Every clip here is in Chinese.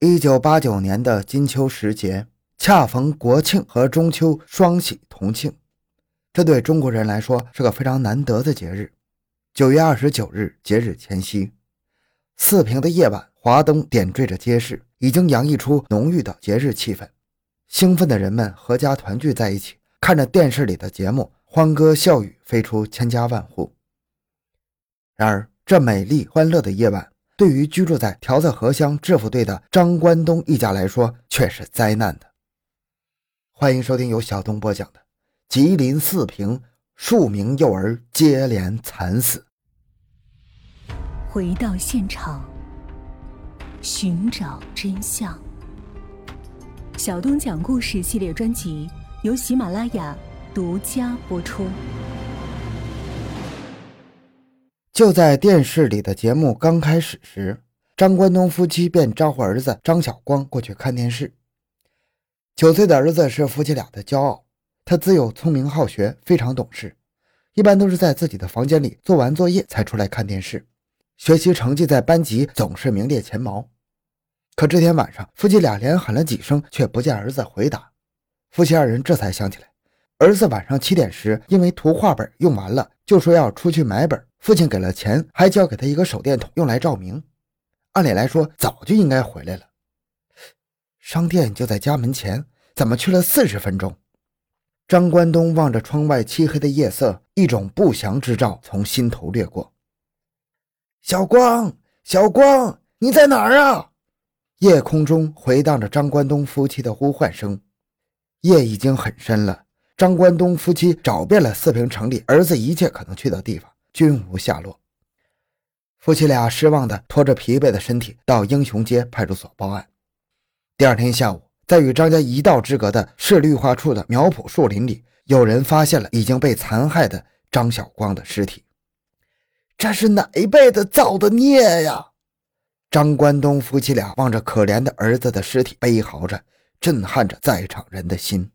一九八九年的金秋时节，恰逢国庆和中秋双喜同庆，这对中国人来说是个非常难得的节日。九月二十九日，节日前夕，四平的夜晚，华灯点缀着街市，已经洋溢出浓郁的节日气氛。兴奋的人们合家团聚在一起，看着电视里的节目，欢歌笑语飞出千家万户。然而，这美丽欢乐的夜晚，对于居住在条子河乡制服队的张关东一家来说，却是灾难的。欢迎收听由小东播讲的《吉林四平数名幼儿接连惨死》。回到现场，寻找真相。小东讲故事系列专辑由喜马拉雅独家播出。就在电视里的节目刚开始时，张关东夫妻便招呼儿子张晓光过去看电视。九岁的儿子是夫妻俩的骄傲，他自幼聪明好学，非常懂事，一般都是在自己的房间里做完作业才出来看电视，学习成绩在班级总是名列前茅。可这天晚上，夫妻俩连喊了几声，却不见儿子回答。夫妻二人这才想起来，儿子晚上七点时因为图画本用完了，就说要出去买本。父亲给了钱，还交给他一个手电筒用来照明。按理来说，早就应该回来了。商店就在家门前，怎么去了四十分钟？张关东望着窗外漆黑的夜色，一种不祥之兆从心头掠过。小光，小光，你在哪儿啊？夜空中回荡着张关东夫妻的呼唤声。夜已经很深了，张关东夫妻找遍了四平城里儿子一切可能去的地方。均无下落，夫妻俩失望地拖着疲惫的身体到英雄街派出所报案。第二天下午，在与张家一道之隔的市绿化处的苗圃树林里，有人发现了已经被残害的张晓光的尸体。这是哪一辈子造的孽呀！张关东夫妻俩望着可怜的儿子的尸体，悲嚎着，震撼着在场人的心。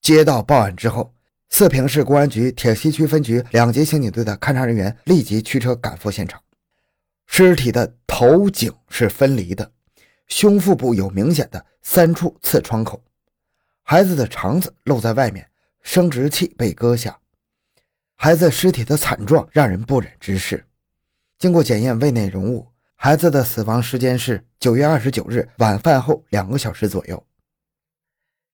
接到报案之后。四平市公安局铁西区分局两级刑警队的勘查人员立即驱车赶赴现场。尸体的头颈是分离的，胸腹部有明显的三处刺创口，孩子的肠子露在外面，生殖器被割下。孩子尸体的惨状让人不忍直视。经过检验胃内容物，孩子的死亡时间是九月二十九日晚饭后两个小时左右。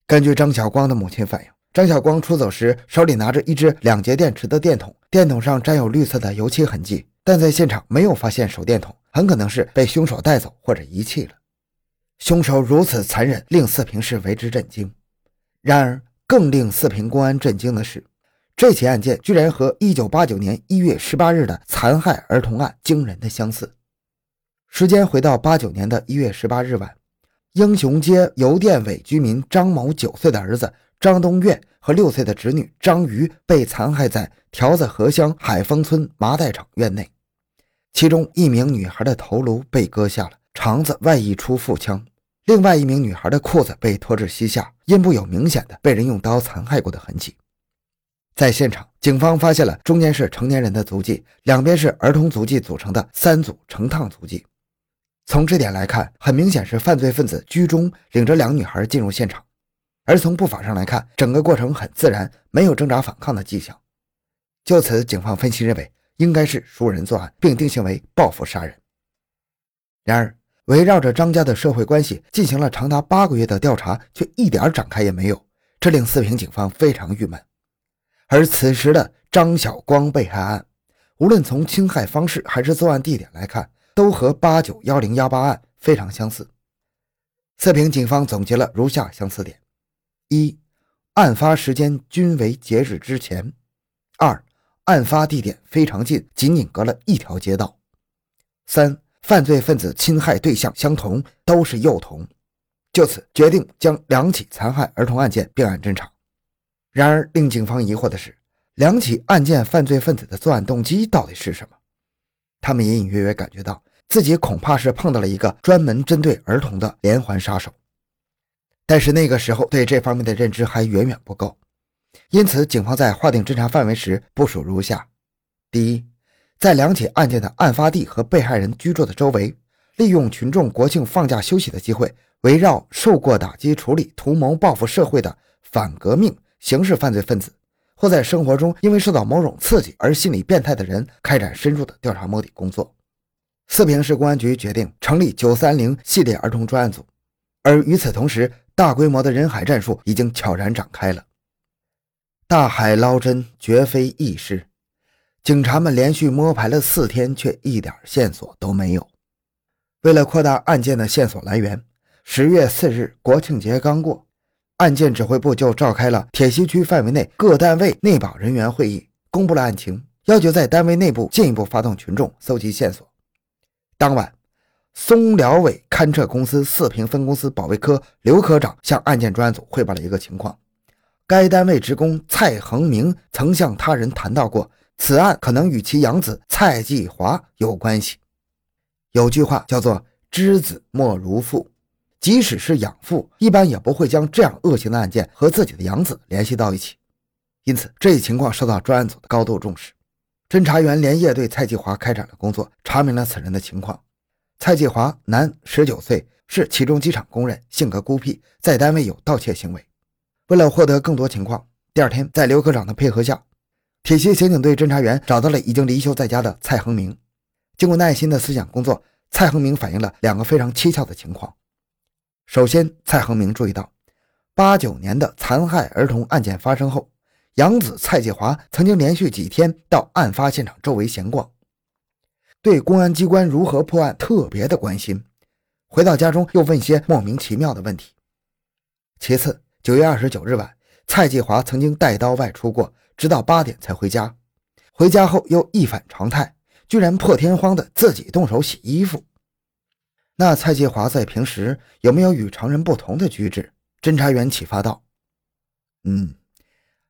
根据张晓光的母亲反映。张晓光出走时手里拿着一只两节电池的电筒，电筒上沾有绿色的油漆痕迹，但在现场没有发现手电筒，很可能是被凶手带走或者遗弃了。凶手如此残忍，令四平市为之震惊。然而，更令四平公安震惊的是，这起案件居然和1989年1月18日的残害儿童案惊人的相似。时间回到89年的一月18日晚，英雄街邮电委居民张某九岁的儿子。张东岳和六岁的侄女张瑜被残害在条子河乡海丰村麻袋厂院内，其中一名女孩的头颅被割下了，肠子外溢出腹腔；另外一名女孩的裤子被拖至膝下，阴部有明显的被人用刀残害过的痕迹。在现场，警方发现了中间是成年人的足迹，两边是儿童足迹组成的三组成趟足迹。从这点来看，很明显是犯罪分子居中领着两女孩进入现场。而从步法上来看，整个过程很自然，没有挣扎反抗的迹象。就此，警方分析认为应该是熟人作案，并定性为报复杀人。然而，围绕着张家的社会关系进行了长达八个月的调查，却一点展开也没有，这令四平警方非常郁闷。而此时的张晓光被害案，无论从侵害方式还是作案地点来看，都和八九幺零幺八案非常相似。四平警方总结了如下相似点。一，案发时间均为节日之前。二，案发地点非常近，仅仅隔了一条街道。三，犯罪分子侵害对象相同，都是幼童。就此决定将两起残害儿童案件并案侦查。然而，令警方疑惑的是，两起案件犯罪分子的作案动机到底是什么？他们隐隐约约感觉到自己恐怕是碰到了一个专门针对儿童的连环杀手。但是那个时候对这方面的认知还远远不够，因此警方在划定侦查范围时部署如下：第一，在两起案件的案发地和被害人居住的周围，利用群众国庆放假休息的机会，围绕受过打击处理、图谋报复社会的反革命刑事犯罪分子，或在生活中因为受到某种刺激而心理变态的人，开展深入的调查摸底工作。四平市公安局决定成立“九三零”系列儿童专案组，而与此同时，大规模的人海战术已经悄然展开了。大海捞针绝非易事，警察们连续摸排了四天，却一点线索都没有。为了扩大案件的线索来源，十月四日国庆节刚过，案件指挥部就召开了铁西区范围内各单位内保人员会议，公布了案情，要求在单位内部进一步发动群众搜集线索。当晚，松辽委勘测公司四平分公司保卫科刘科长向案件专案组汇报了一个情况：该单位职工蔡恒明曾向他人谈到过，此案可能与其养子蔡继华有关系。有句话叫做“知子莫如父”，即使是养父，一般也不会将这样恶性的案件和自己的养子联系到一起。因此，这一情况受到专案组的高度重视。侦查员连夜对蔡继华开展了工作，查明了此人的情况。蔡继华，男，十九岁，是其中机场工人，性格孤僻，在单位有盗窃行为。为了获得更多情况，第二天，在刘科长的配合下，铁西刑警队侦查员找到了已经离休在家的蔡恒明。经过耐心的思想工作，蔡恒明反映了两个非常蹊跷的情况。首先，蔡恒明注意到，八九年的残害儿童案件发生后，养子蔡继华曾经连续几天到案发现场周围闲逛，对公安机关如何破案特别的关心。回到家中又问些莫名其妙的问题。其次，九月二十九日晚，蔡继华曾经带刀外出过，直到八点才回家。回家后又一反常态。居然破天荒的自己动手洗衣服，那蔡继华在平时有没有与常人不同的举止？侦查员启发道：“嗯，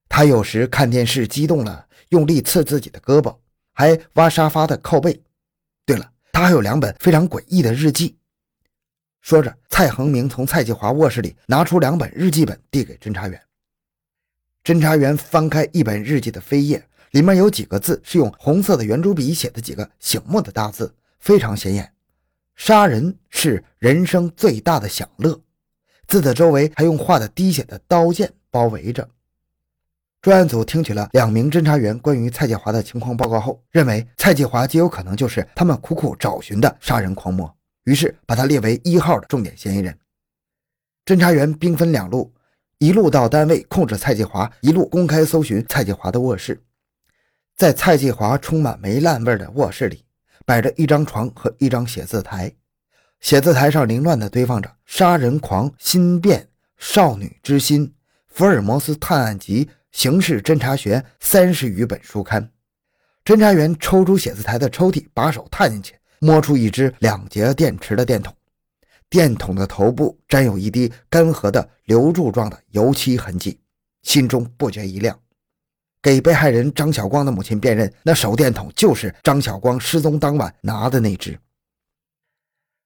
他有时看电视激动了，用力刺自己的胳膊，还挖沙发的靠背。对了，他还有两本非常诡异的日记。”说着，蔡恒明从蔡继华卧室里拿出两本日记本，递给侦查员。侦查员翻开一本日记的扉页。里面有几个字是用红色的圆珠笔写的，几个醒目的大字，非常显眼。杀人是人生最大的享乐。字的周围还用画的滴血的刀剑包围着。专案组听取了两名侦查员关于蔡继华的情况报告后，认为蔡继华极有可能就是他们苦苦找寻的杀人狂魔，于是把他列为一号的重点嫌疑人。侦查员兵分两路，一路到单位控制蔡继华，一路公开搜寻蔡继华的卧室。在蔡继华充满霉烂味的卧室里，摆着一张床和一张写字台，写字台上凌乱地堆放着《杀人狂心变》《少女之心》《福尔摩斯探案集》《刑事侦查学》三十余本书刊。侦查员抽出写字台的抽屉，把手探进去，摸出一只两节电池的电筒，电筒的头部沾有一滴干涸的流柱状的油漆痕迹，心中不觉一亮。给被害人张晓光的母亲辨认，那手电筒就是张晓光失踪当晚拿的那只。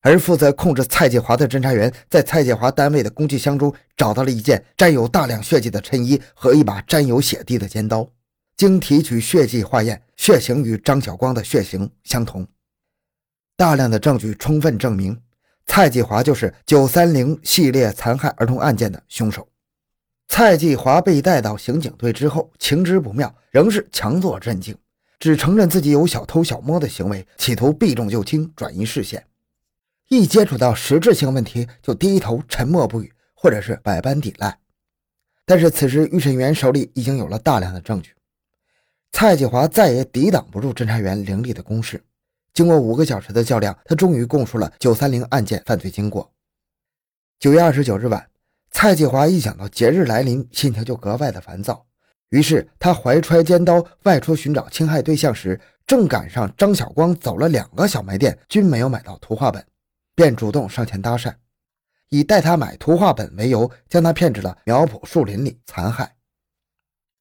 而负责控制蔡继华的侦查员在蔡继华单位的工具箱中找到了一件沾有大量血迹的衬衣和一把沾有血迹的尖刀。经提取血迹化验，血型与张晓光的血型相同。大量的证据充分证明，蔡继华就是九三零系列残害儿童案件的凶手。蔡继华被带到刑警队之后，情知不妙，仍是强作镇静，只承认自己有小偷小摸的行为，企图避重就轻，转移视线。一接触到实质性问题，就低头沉默不语，或者是百般抵赖。但是此时，预审员手里已经有了大量的证据，蔡继华再也抵挡不住侦查员凌厉的攻势。经过五个小时的较量，他终于供述了九三零案件犯罪经过。九月二十九日晚。蔡继华一想到节日来临，心情就格外的烦躁。于是他怀揣尖刀外出寻找侵害对象时，正赶上张晓光走了两个小卖店，均没有买到图画本，便主动上前搭讪，以带他买图画本为由，将他骗至了苗圃树林里残害。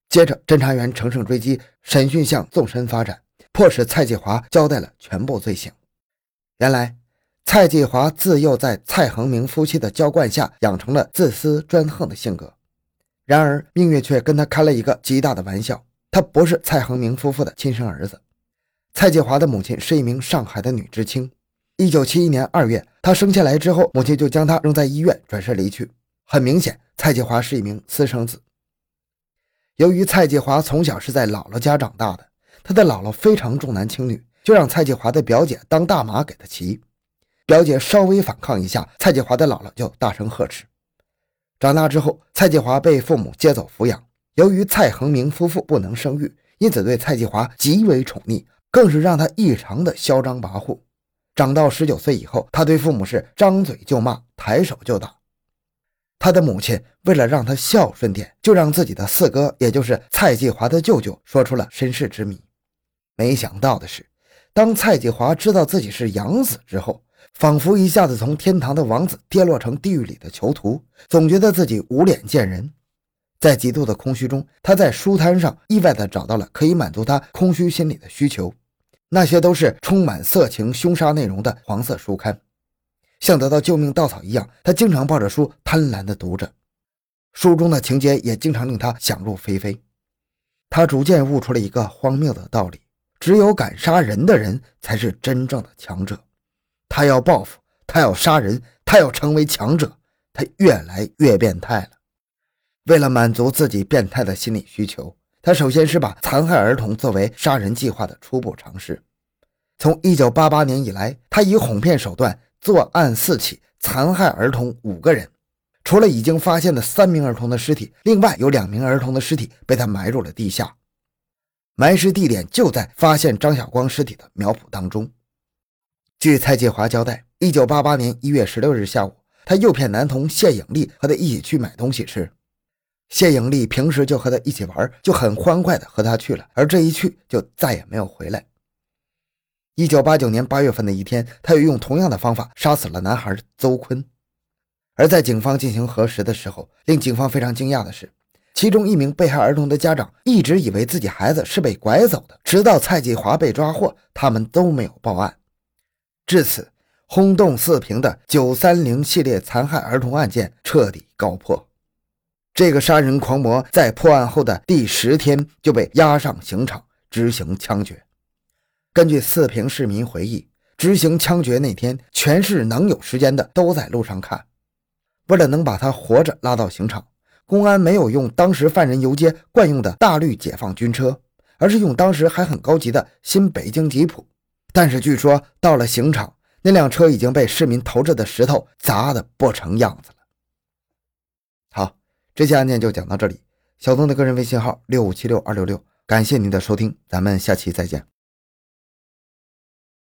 接着，侦查员乘胜追击，审讯向纵深发展，迫使蔡继华交代了全部罪行。原来。蔡继华自幼在蔡恒明夫妻的娇惯下，养成了自私专横的性格。然而，命运却跟他开了一个极大的玩笑。他不是蔡恒明夫妇的亲生儿子。蔡继华的母亲是一名上海的女知青，一九七一年二月，他生下来之后，母亲就将他扔在医院，转身离去。很明显，蔡继华是一名私生子。由于蔡继华从小是在姥姥家长大的，他的姥姥非常重男轻女，就让蔡继华的表姐当大马给他骑。表姐稍微反抗一下，蔡继华的姥姥就大声呵斥。长大之后，蔡继华被父母接走抚养。由于蔡恒明夫妇不能生育，因此对蔡继华极为宠溺，更是让他异常的嚣张跋扈。长到十九岁以后，他对父母是张嘴就骂，抬手就打。他的母亲为了让他孝顺点，就让自己的四哥，也就是蔡继华的舅舅，说出了身世之谜。没想到的是，当蔡继华知道自己是养子之后，仿佛一下子从天堂的王子跌落成地狱里的囚徒，总觉得自己无脸见人。在极度的空虚中，他在书摊上意外地找到了可以满足他空虚心理的需求，那些都是充满色情凶杀内容的黄色书刊。像得到救命稻草一样，他经常抱着书贪婪地读着，书中的情节也经常令他想入非非。他逐渐悟出了一个荒谬的道理：只有敢杀人的人才是真正的强者。他要报复，他要杀人，他要成为强者。他越来越变态了。为了满足自己变态的心理需求，他首先是把残害儿童作为杀人计划的初步尝试。从1988年以来，他以哄骗手段。作案四起，残害儿童五个人。除了已经发现的三名儿童的尸体，另外有两名儿童的尸体被他埋入了地下。埋尸地点就在发现张晓光尸体的苗圃当中。据蔡继华交代，一九八八年一月十六日下午，他诱骗男童谢颖丽和他一起去买东西吃。谢颖丽平时就和他一起玩，就很欢快的和他去了，而这一去就再也没有回来。一九八九年八月份的一天，他又用同样的方法杀死了男孩邹坤。而在警方进行核实的时候，令警方非常惊讶的是，其中一名被害儿童的家长一直以为自己孩子是被拐走的，直到蔡继华被抓获，他们都没有报案。至此，轰动四平的九三零系列残害儿童案件彻底告破。这个杀人狂魔在破案后的第十天就被押上刑场执行枪决。根据四平市民回忆，执行枪决那天，全市能有时间的都在路上看。为了能把他活着拉到刑场，公安没有用当时犯人游街惯用的大绿解放军车，而是用当时还很高级的新北京吉普。但是据说到了刑场，那辆车已经被市民投掷的石头砸得不成样子了。好，这期案件就讲到这里。小东的个人微信号六五七六二六六，感谢您的收听，咱们下期再见。